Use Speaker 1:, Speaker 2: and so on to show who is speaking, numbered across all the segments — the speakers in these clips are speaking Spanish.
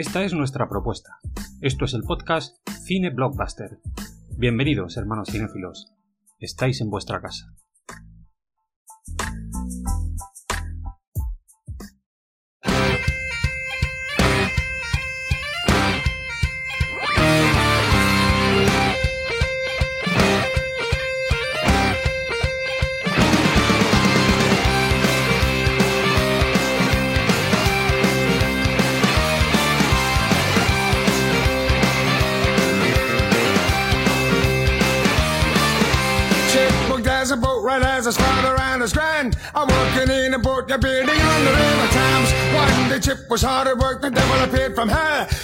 Speaker 1: Esta es nuestra propuesta. Esto es el podcast Cine Blockbuster. Bienvenidos, hermanos cinéfilos. Estáis en vuestra casa.
Speaker 2: A on the day Chip was hard work, the devil appeared from.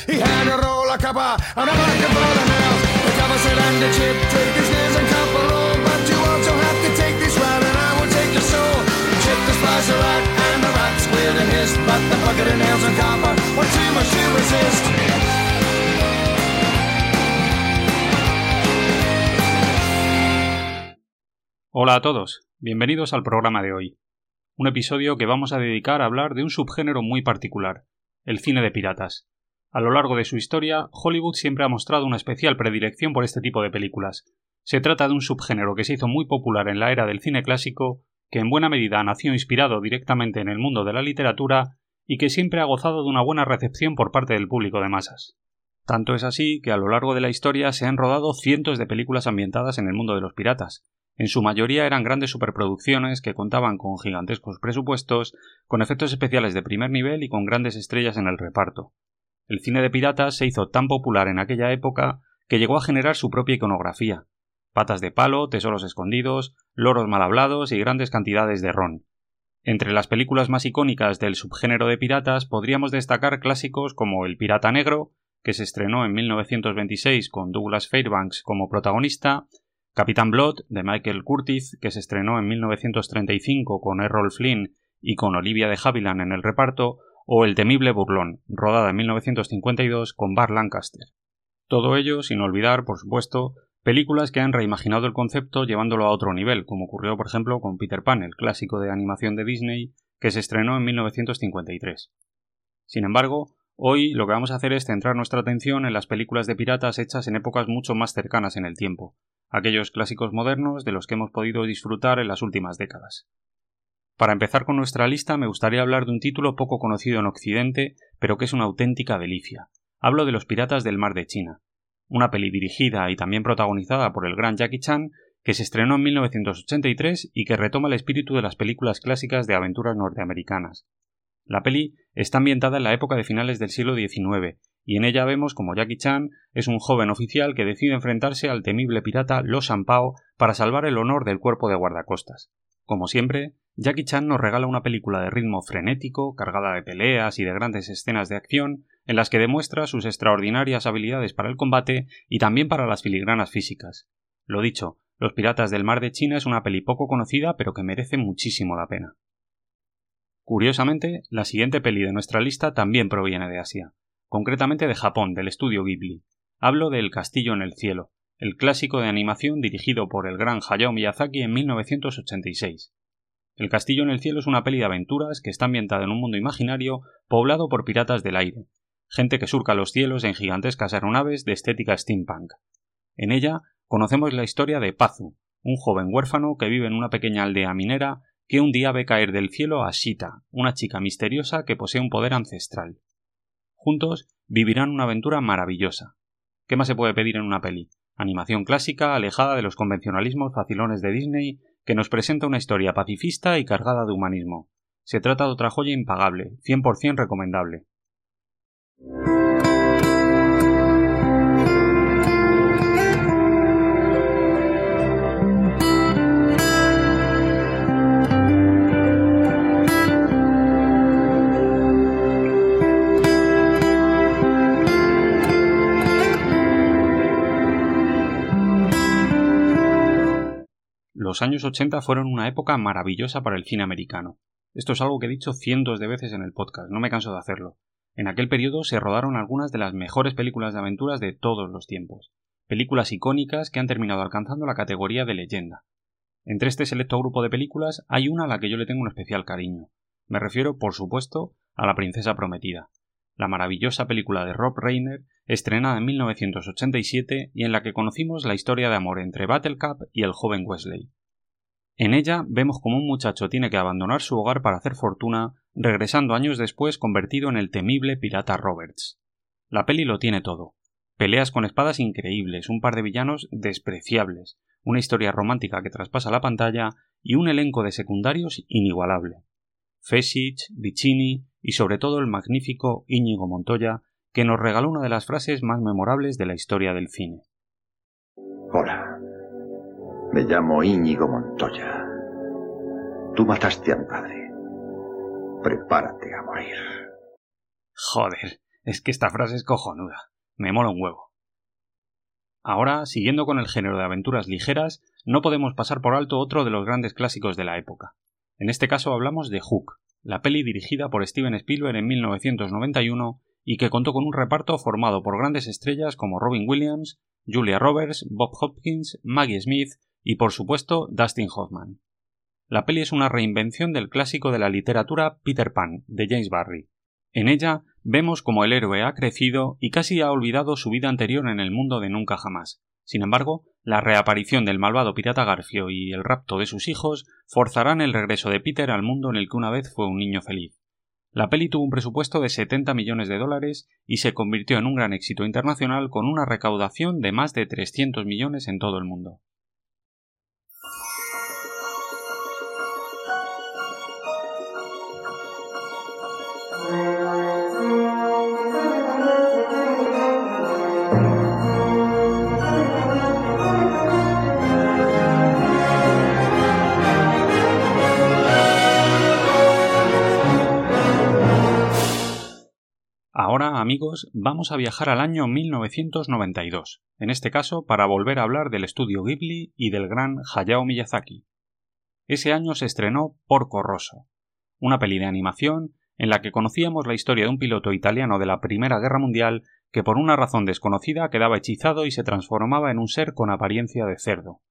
Speaker 2: He had a roll of copper and a of. The the. But you also have to take this and I will take your soul. The the the.
Speaker 1: Hola a todos, bienvenidos al programa de hoy. Un episodio que vamos a dedicar a hablar de un subgénero muy particular, el cine de piratas. A lo largo de su historia, Hollywood siempre ha mostrado una especial predilección por este tipo de películas. Se trata de un subgénero que se hizo muy popular en la era del cine clásico, que en buena medida nació inspirado directamente en el mundo de la literatura y que siempre ha gozado de una buena recepción por parte del público de masas. Tanto es así que a lo largo de la historia se han rodado cientos de películas ambientadas en el mundo de los piratas, en su mayoría eran grandes superproducciones que contaban con gigantescos presupuestos, con efectos especiales de primer nivel y con grandes estrellas en el reparto. El cine de piratas se hizo tan popular en aquella época que llegó a generar su propia iconografía. Patas de palo, tesoros escondidos, loros mal hablados y grandes cantidades de ron. Entre las películas más icónicas del subgénero de piratas podríamos destacar clásicos como El Pirata Negro, que se estrenó en 1926 con Douglas Fairbanks como protagonista, Capitán Blood, de Michael Curtiz, que se estrenó en 1935 con Errol Flynn y con Olivia de Havilland en el reparto, o El temible burlón, rodada en 1952 con Bar Lancaster. Todo ello sin olvidar, por supuesto, películas que han reimaginado el concepto llevándolo a otro nivel, como ocurrió por ejemplo con Peter Pan, el clásico de animación de Disney, que se estrenó en 1953. Sin embargo, hoy lo que vamos a hacer es centrar nuestra atención en las películas de piratas hechas en épocas mucho más cercanas en el tiempo, aquellos clásicos modernos de los que hemos podido disfrutar en las últimas décadas. Para empezar con nuestra lista me gustaría hablar de un título poco conocido en Occidente, pero que es una auténtica delicia. Hablo de Los Piratas del Mar de China, una peli dirigida y también protagonizada por el gran Jackie Chan, que se estrenó en 1983 y que retoma el espíritu de las películas clásicas de aventuras norteamericanas. La peli está ambientada en la época de finales del siglo XIX y en ella vemos como Jackie Chan es un joven oficial que decide enfrentarse al temible pirata Lo Pao para salvar el honor del cuerpo de guardacostas. Como siempre, Jackie Chan nos regala una película de ritmo frenético, cargada de peleas y de grandes escenas de acción, en las que demuestra sus extraordinarias habilidades para el combate y también para las filigranas físicas. Lo dicho, Los Piratas del Mar de China es una peli poco conocida pero que merece muchísimo la pena. Curiosamente, la siguiente peli de nuestra lista también proviene de Asia, concretamente de Japón, del estudio Ghibli. Hablo de El castillo en el cielo, el clásico de animación dirigido por el gran Hayao Miyazaki en 1986. El castillo en el cielo es una peli de aventuras que está ambientada en un mundo imaginario poblado por piratas del aire, gente que surca los cielos en gigantescas aeronaves de estética steampunk. En ella conocemos la historia de Pazu, un joven huérfano que vive en una pequeña aldea minera que un día ve caer del cielo a Shita, una chica misteriosa que posee un poder ancestral. Juntos vivirán una aventura maravillosa. ¿Qué más se puede pedir en una peli? Animación clásica, alejada de los convencionalismos facilones de Disney, que nos presenta una historia pacifista y cargada de humanismo. Se trata de otra joya impagable, 100% recomendable. Los años 80 fueron una época maravillosa para el cine americano. Esto es algo que he dicho cientos de veces en el podcast, no me canso de hacerlo. En aquel periodo se rodaron algunas de las mejores películas de aventuras de todos los tiempos, películas icónicas que han terminado alcanzando la categoría de leyenda. Entre este selecto grupo de películas hay una a la que yo le tengo un especial cariño. Me refiero, por supuesto, a La Princesa Prometida, la maravillosa película de Rob Reiner, estrenada en 1987 y en la que conocimos la historia de amor entre Battlecap y el joven Wesley. En ella vemos cómo un muchacho tiene que abandonar su hogar para hacer fortuna, regresando años después convertido en el temible pirata Roberts. La peli lo tiene todo. Peleas con espadas increíbles, un par de villanos despreciables, una historia romántica que traspasa la pantalla y un elenco de secundarios inigualable. Fesich, Vicini y sobre todo el magnífico Íñigo Montoya, que nos regaló una de las frases más memorables de la historia del cine.
Speaker 3: Hola, me llamo Íñigo Montoya. Tú mataste a mi padre. Prepárate a morir.
Speaker 1: Joder, es que esta frase es cojonuda. Me mola un huevo. Ahora, siguiendo con el género de aventuras ligeras, no podemos pasar por alto otro de los grandes clásicos de la época. En este caso hablamos de Hook, la peli dirigida por Steven Spielberg en 1991 y que contó con un reparto formado por grandes estrellas como Robin Williams, Julia Roberts, Bob Hopkins, Maggie Smith y por supuesto Dustin Hoffman. La peli es una reinvención del clásico de la literatura Peter Pan de James Barry. En ella vemos como el héroe ha crecido y casi ha olvidado su vida anterior en el mundo de nunca jamás. Sin embargo, la reaparición del malvado pirata Garfio y el rapto de sus hijos forzarán el regreso de Peter al mundo en el que una vez fue un niño feliz. La peli tuvo un presupuesto de 70 millones de dólares y se convirtió en un gran éxito internacional con una recaudación de más de 300 millones en todo el mundo. Amigos, vamos a viajar al año 1992, en este caso para volver a hablar del estudio Ghibli y del gran Hayao Miyazaki. Ese año se estrenó Porco Rosso, una peli de animación en la que conocíamos la historia de un piloto italiano de la Primera Guerra Mundial que por una razón desconocida quedaba hechizado y se transformaba en un ser con apariencia de cerdo.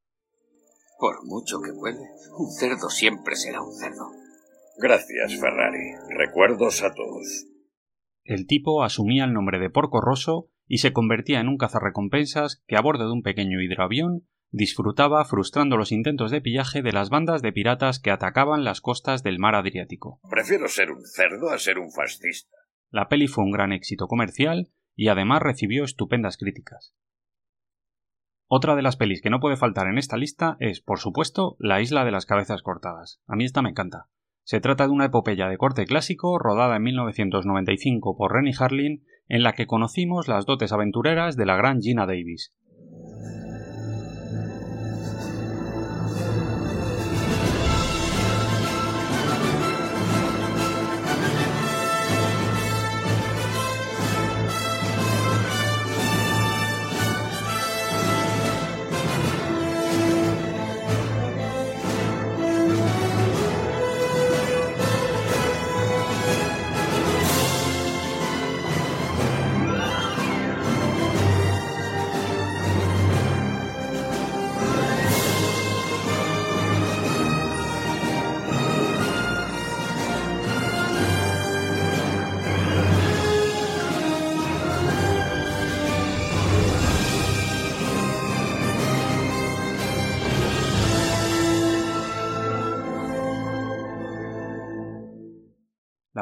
Speaker 4: Por mucho que vuele, un cerdo siempre será un cerdo.
Speaker 5: Gracias, Ferrari. Recuerdos a todos.
Speaker 1: El tipo asumía el nombre de Porco Rosso y se convertía en un cazarrecompensas que a bordo de un pequeño hidroavión disfrutaba frustrando los intentos de pillaje de las bandas de piratas que atacaban las costas del mar Adriático.
Speaker 5: Prefiero ser un cerdo a ser un fascista.
Speaker 1: La peli fue un gran éxito comercial y además recibió estupendas críticas. Otra de las pelis que no puede faltar en esta lista es, por supuesto, La isla de las cabezas cortadas. A mí esta me encanta. Se trata de una epopeya de corte clásico rodada en 1995 por Rennie Harlin en la que conocimos las dotes aventureras de la gran Gina Davis.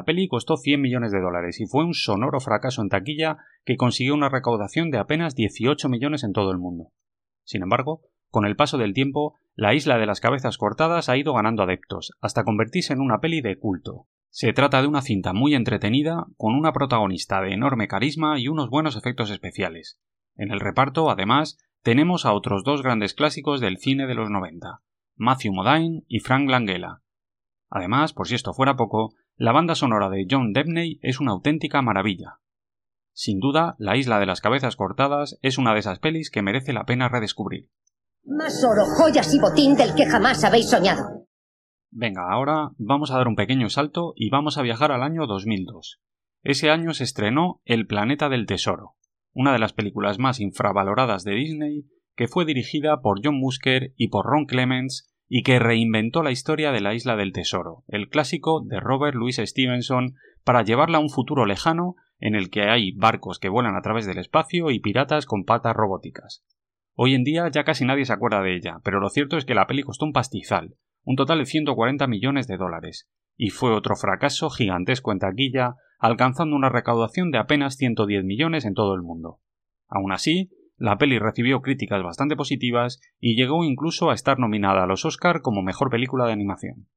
Speaker 1: Peli costó 100 millones de dólares y fue un sonoro fracaso en taquilla que consiguió una recaudación de apenas 18 millones en todo el mundo. Sin embargo, con el paso del tiempo, la isla de las cabezas cortadas ha ido ganando adeptos, hasta convertirse en una peli de culto. Se trata de una cinta muy entretenida, con una protagonista de enorme carisma y unos buenos efectos especiales. En el reparto, además, tenemos a otros dos grandes clásicos del cine de los 90, Matthew Modine y Frank Langella. Además, por si esto fuera poco, la banda sonora de John Debney es una auténtica maravilla. Sin duda, La isla de las cabezas cortadas es una de esas pelis que merece la pena redescubrir.
Speaker 6: Más oro, joyas y botín del que jamás habéis soñado.
Speaker 1: Venga, ahora vamos a dar un pequeño salto y vamos a viajar al año 2002. Ese año se estrenó El planeta del tesoro, una de las películas más infravaloradas de Disney, que fue dirigida por John Musker y por Ron Clements y que reinventó la historia de la Isla del Tesoro, el clásico de Robert Louis Stevenson, para llevarla a un futuro lejano en el que hay barcos que vuelan a través del espacio y piratas con patas robóticas. Hoy en día ya casi nadie se acuerda de ella, pero lo cierto es que la peli costó un pastizal, un total de 140 millones de dólares, y fue otro fracaso gigantesco en taquilla, alcanzando una recaudación de apenas 110 millones en todo el mundo. Aún así, la peli recibió críticas bastante positivas y llegó incluso a estar nominada a los Oscar como mejor película de animación.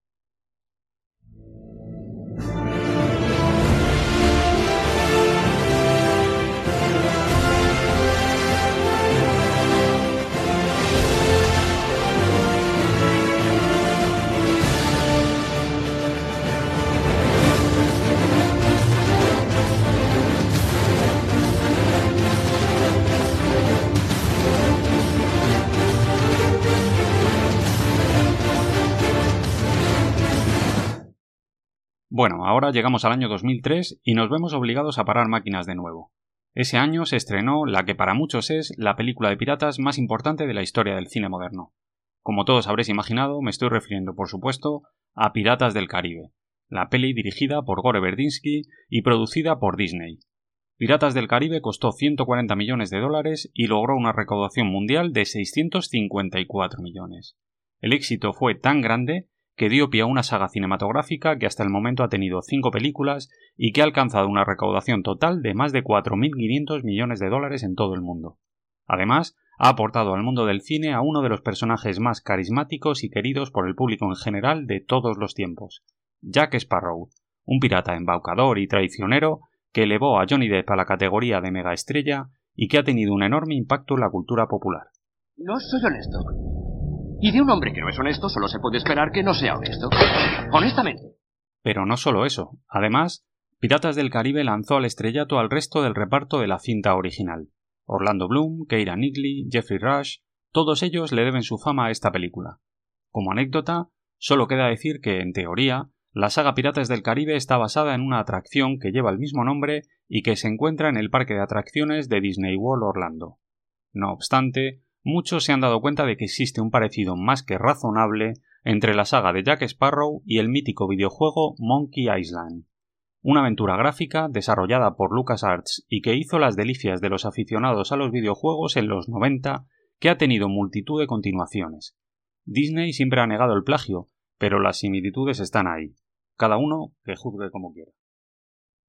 Speaker 1: Bueno, ahora llegamos al año 2003 y nos vemos obligados a parar máquinas de nuevo. Ese año se estrenó la que para muchos es la película de piratas más importante de la historia del cine moderno. Como todos habréis imaginado, me estoy refiriendo, por supuesto, a Piratas del Caribe, la peli dirigida por Gore Verdinsky y producida por Disney. Piratas del Caribe costó 140 millones de dólares y logró una recaudación mundial de 654 millones. El éxito fue tan grande que dio pie a una saga cinematográfica que hasta el momento ha tenido cinco películas y que ha alcanzado una recaudación total de más de 4.500 millones de dólares en todo el mundo. Además, ha aportado al mundo del cine a uno de los personajes más carismáticos y queridos por el público en general de todos los tiempos, Jack Sparrow, un pirata embaucador y traicionero que elevó a Johnny Depp a la categoría de megaestrella y que ha tenido un enorme impacto en la cultura popular.
Speaker 7: No soy honesto. Y de un hombre que no es honesto solo se puede esperar que no sea honesto. Honestamente.
Speaker 1: Pero no solo eso. Además, Piratas del Caribe lanzó al estrellato al resto del reparto de la cinta original. Orlando Bloom, Keira Knightley, Jeffrey Rush, todos ellos le deben su fama a esta película. Como anécdota, solo queda decir que, en teoría, la saga Piratas del Caribe está basada en una atracción que lleva el mismo nombre y que se encuentra en el parque de atracciones de Disney World Orlando. No obstante, muchos se han dado cuenta de que existe un parecido más que razonable entre la saga de Jack Sparrow y el mítico videojuego Monkey Island. Una aventura gráfica desarrollada por LucasArts y que hizo las delicias de los aficionados a los videojuegos en los 90, que ha tenido multitud de continuaciones. Disney siempre ha negado el plagio, pero las similitudes están ahí. Cada uno que juzgue como quiera.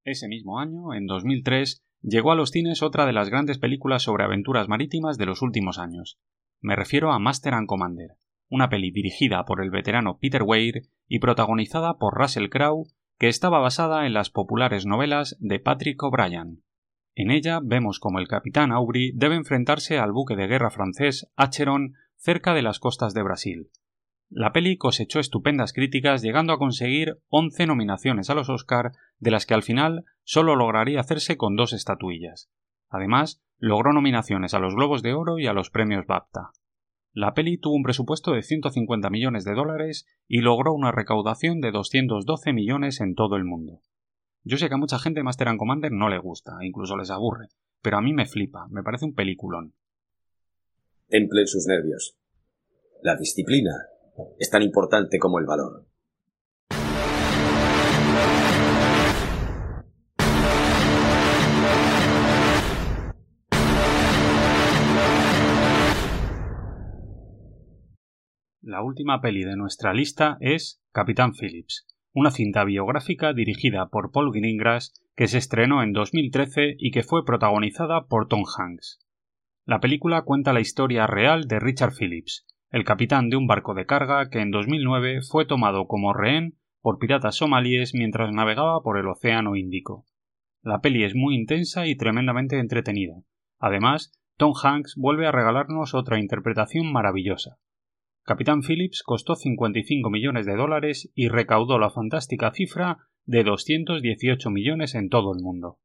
Speaker 1: Ese mismo año, en 2003, llegó a los cines otra de las grandes películas sobre aventuras marítimas de los últimos años. Me refiero a Master and Commander, una peli dirigida por el veterano Peter Weir y protagonizada por Russell Crowe, que estaba basada en las populares novelas de Patrick O'Brien. En ella vemos como el capitán Aubrey debe enfrentarse al buque de guerra francés Acheron cerca de las costas de Brasil. La peli cosechó estupendas críticas llegando a conseguir 11 nominaciones a los Oscar, de las que al final solo lograría hacerse con dos estatuillas. Además, logró nominaciones a los Globos de Oro y a los premios BAFTA. La peli tuvo un presupuesto de 150 millones de dólares y logró una recaudación de 212 millones en todo el mundo. Yo sé que a mucha gente Master and Commander no le gusta, incluso les aburre, pero a mí me flipa, me parece un peliculón.
Speaker 8: Templen sus nervios. La disciplina es tan importante como el valor.
Speaker 1: La última peli de nuestra lista es Capitán Phillips, una cinta biográfica dirigida por Paul Greengrass que se estrenó en 2013 y que fue protagonizada por Tom Hanks. La película cuenta la historia real de Richard Phillips, el capitán de un barco de carga que en 2009 fue tomado como rehén por piratas somalíes mientras navegaba por el Océano Índico. La peli es muy intensa y tremendamente entretenida. Además, Tom Hanks vuelve a regalarnos otra interpretación maravillosa. Capitán Phillips costó 55 millones de dólares y recaudó la fantástica cifra de 218 millones en todo el mundo.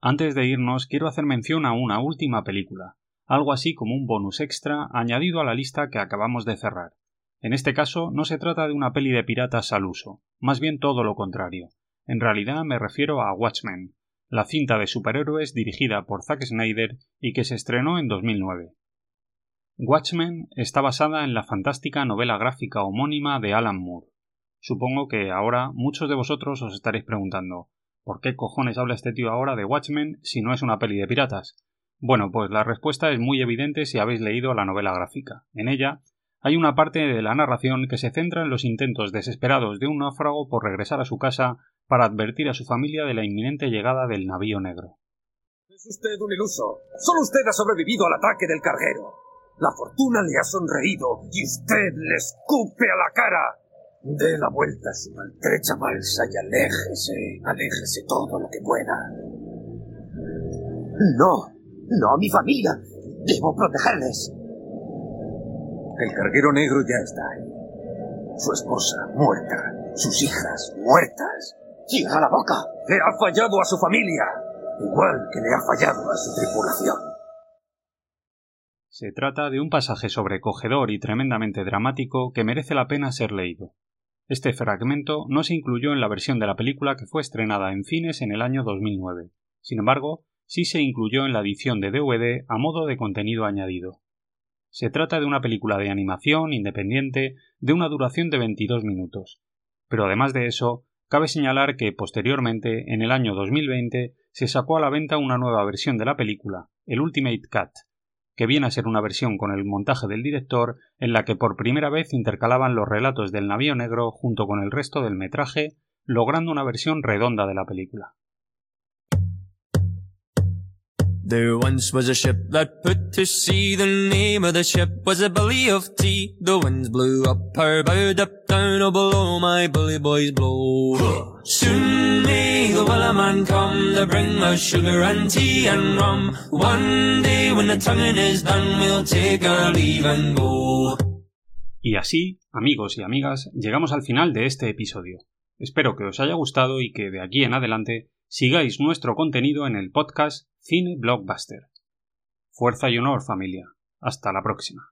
Speaker 1: Antes de irnos, quiero hacer mención a una última película, algo así como un bonus extra añadido a la lista que acabamos de cerrar. En este caso, no se trata de una peli de piratas al uso, más bien todo lo contrario. En realidad me refiero a Watchmen, la cinta de superhéroes dirigida por Zack Snyder y que se estrenó en 2009. Watchmen está basada en la fantástica novela gráfica homónima de Alan Moore. Supongo que ahora muchos de vosotros os estaréis preguntando ¿por qué cojones habla este tío ahora de Watchmen si no es una peli de piratas? Bueno, pues la respuesta es muy evidente si habéis leído la novela gráfica. En ella hay una parte de la narración que se centra en los intentos desesperados de un náufrago por regresar a su casa para advertir a su familia de la inminente llegada del navío negro.
Speaker 9: Es usted un iluso. Solo usted ha sobrevivido al ataque del carguero. La fortuna le ha sonreído y usted le escupe a la cara. Dé la vuelta a su maltrecha balsa y aléjese, aléjese todo lo que pueda.
Speaker 10: No, no, mi familia. Debo protegerles.
Speaker 9: El carguero negro ya está ahí. Su esposa muerta, sus hijas muertas.
Speaker 10: ¡Cierra la boca!
Speaker 9: Le ha fallado a su familia, igual que le ha fallado a su tripulación.
Speaker 1: Se trata de un pasaje sobrecogedor y tremendamente dramático que merece la pena ser leído. Este fragmento no se incluyó en la versión de la película que fue estrenada en cines en el año 2009. Sin embargo, sí se incluyó en la edición de DVD a modo de contenido añadido. Se trata de una película de animación independiente de una duración de 22 minutos. Pero además de eso, cabe señalar que posteriormente, en el año 2020, se sacó a la venta una nueva versión de la película, el Ultimate Cut, que viene a ser una versión con el montaje del director en la que por primera vez intercalaban los relatos del navío negro junto con el resto del metraje, logrando una versión redonda de la película.
Speaker 11: There once was a ship that put to sea. The name of the ship was a Billy of Tea. The winds blew up her bow, up down, oh below my bully boys blow. Soon may the man come to bring us sugar and tea and rum. One day when the tonguing is done, we'll take our leave and go.
Speaker 1: Y así, amigos y amigas, llegamos al final de este episodio. Espero que os haya gustado y que de aquí en adelante sigáis nuestro contenido en el podcast Cine Blockbuster. Fuerza y honor, familia. Hasta la próxima.